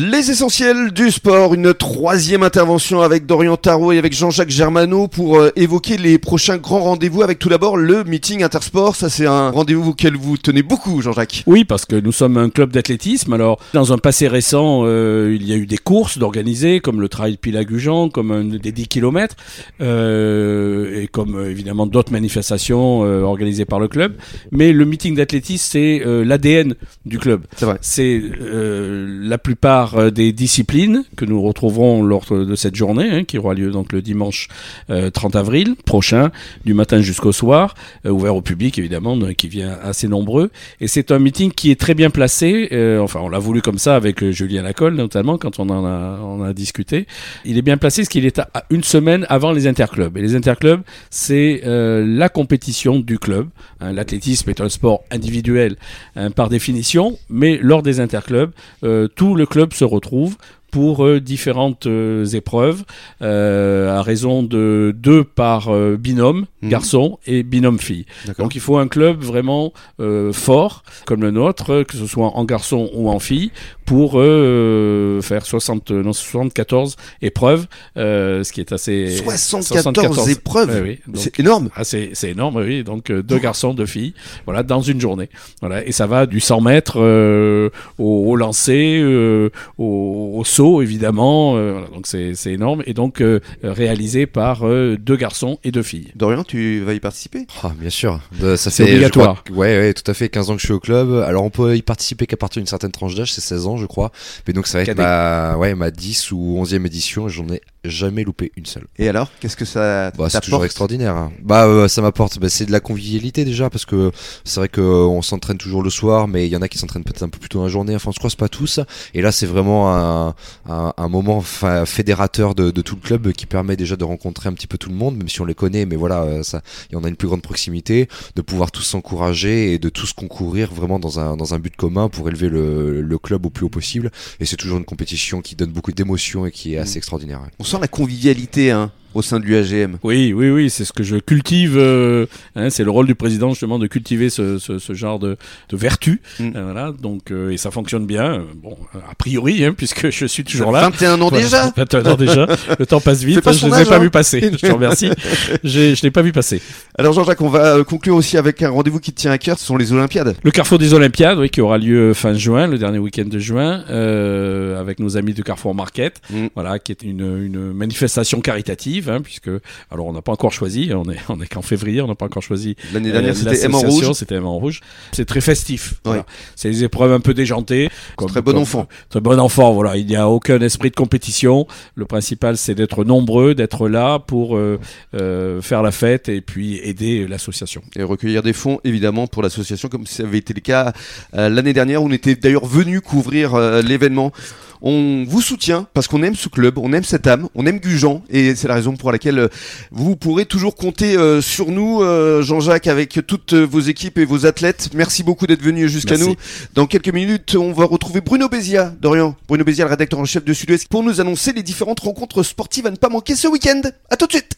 Les essentiels du sport, une troisième intervention avec Dorian Tarot et avec Jean-Jacques Germano pour euh, évoquer les prochains grands rendez-vous avec tout d'abord le meeting Intersport. Ça c'est un rendez-vous auquel vous tenez beaucoup Jean-Jacques. Oui parce que nous sommes un club d'athlétisme. Alors dans un passé récent euh, il y a eu des courses d'organiser comme le trail Pilagujan, comme un, des 10 km euh, et comme euh, évidemment d'autres manifestations organisées par le club. Mais le meeting d'athlétisme c'est l'ADN du club. C'est vrai. C'est la plupart euh, des disciplines que nous retrouverons lors de cette journée, hein, qui aura lieu donc le dimanche euh, 30 avril prochain, du matin jusqu'au soir, euh, ouvert au public évidemment, qui vient assez nombreux. Et c'est un meeting qui est très bien placé. euh, enfin, on l'a voulu comme ça avec euh, Julien Lacolle notamment quand on en a, on a discuté. Il est bien placé parce qu'il est à une semaine avant les interclubs. Et les interclubs, c'est euh, la compétition du club. Hein, L'athlétisme est un sport individuel hein, par définition, mais lors des interclubs, euh, tout le club se retrouve pour euh, différentes euh, épreuves euh, à raison de deux par binôme Mhm. garçon et binôme fille. Donc il faut un club vraiment euh, fort comme le nôtre, que ce soit en garçon ou en fille, pour euh, faire 60, non, 74 épreuves, euh, ce qui est assez 74, épreuves. Ouais, oui. C'est énorme. ah, c'est c'est énorme, oui. Donc euh, deux garçons, deux filles, voilà, dans une journée. Voilà, et ça va du 100 mètres euh, au, au lancer, euh, au, au saut évidemment. voilà, donc c'est c'est énorme et donc euh, réalisé par deux garçons et deux filles. Dorian, tu vas y participer? Ah, bien sûr. De- ça C'est fait, obligatoire. crois ouais, ouais, tout à fait. 15 ans que je suis au club. Alors, on peut y participer qu'à partir d'une certaine tranche d'âge, c'est 16 ans, je crois. Mais donc, ça va être ma, ouais, ma 10 ou 11e édition. et J'en ai jamais loupé une seule. Et alors, qu'est-ce que ça Bah, c'est toujours extraordinaire. hein. Bah, euh, ça m'apporte. Bah, c'est de la convivialité déjà, parce que c'est vrai que euh, on s'entraîne toujours le soir, mais il y en a qui s'entraînent peut-être un peu plus tôt dans la journée. Enfin, je crois que c'est pas tous. Et là, c'est vraiment un, un, un moment fédérateur de, de tout le club qui permet déjà de rencontrer un petit peu tout le monde, même si on les connaît, mais voilà, ça, et on a une plus grande proximité, de pouvoir tous s'encourager et de tous concourir vraiment dans un, dans un but commun pour élever le, le club au plus haut possible. Et c'est toujours une compétition qui donne beaucoup d'émotions et qui est assez extraordinaire. On sent la convivialité hein, au sein de l'UAGM. Oui, oui, oui, c'est ce que je cultive. euh, hein, c'est le rôle du président justement de cultiver ce, ce, ce genre de, de vertu. Mm. Euh, voilà, donc euh, et ça fonctionne bien. Bon, a priori, hein, puisque je suis toujours là. 21 ans déjà 21 ans déjà. Le temps passe vite. pas Je ne l'ai pas hein. vu passer. Je te remercie. Je l'ai pas vu passer. Alors Jean-Jacques, on va conclure aussi avec un rendez-vous qui te tient à cœur, ce sont les Olympiades. Le Carrefour des Olympiades, oui, qui aura lieu fin juin, le dernier week-end de juin, avec nos amis du Carrefour Market, Mm. voilà, qui est une, une manifestation caritative, hein, puisque alors on n'a pas encore choisi, on est on est qu'en février, on n'a pas encore choisi. L'année dernière, euh, c'était M en rouge. C'était M en rouge. C'est très festif. Voilà. C'est des épreuves un peu déjantées. comme- Très bon comme- enfant. Très bon enfant, voilà. Il n'y a aucun esprit de compétition. Le principal, c'est d'être nombreux, d'être là pour euh, euh, faire la fête et puis aider l'association. Et recueillir des fonds, évidemment, pour l'association, comme ça avait été le cas euh, l'année dernière. où On était d'ailleurs venu couvrir l'événement. On vous soutient parce qu'on aime ce club, on aime cette âme, on aime Gujan, et c'est la raison pour laquelle euh, vous pourrez toujours compter euh, sur nous, euh, Jean-Jacques, avec toutes vos équipes et vos athlètes. Merci beaucoup d'être venu jusqu'à nous. Dans quelques minutes, on va retrouver Bruno Bézia, Dorian. Bruno Bézia, le rédacteur en chef de Sud-Ouest, pour nous annoncer les différentes rencontres sportives à ne pas manquer ce week-end. À tout de suite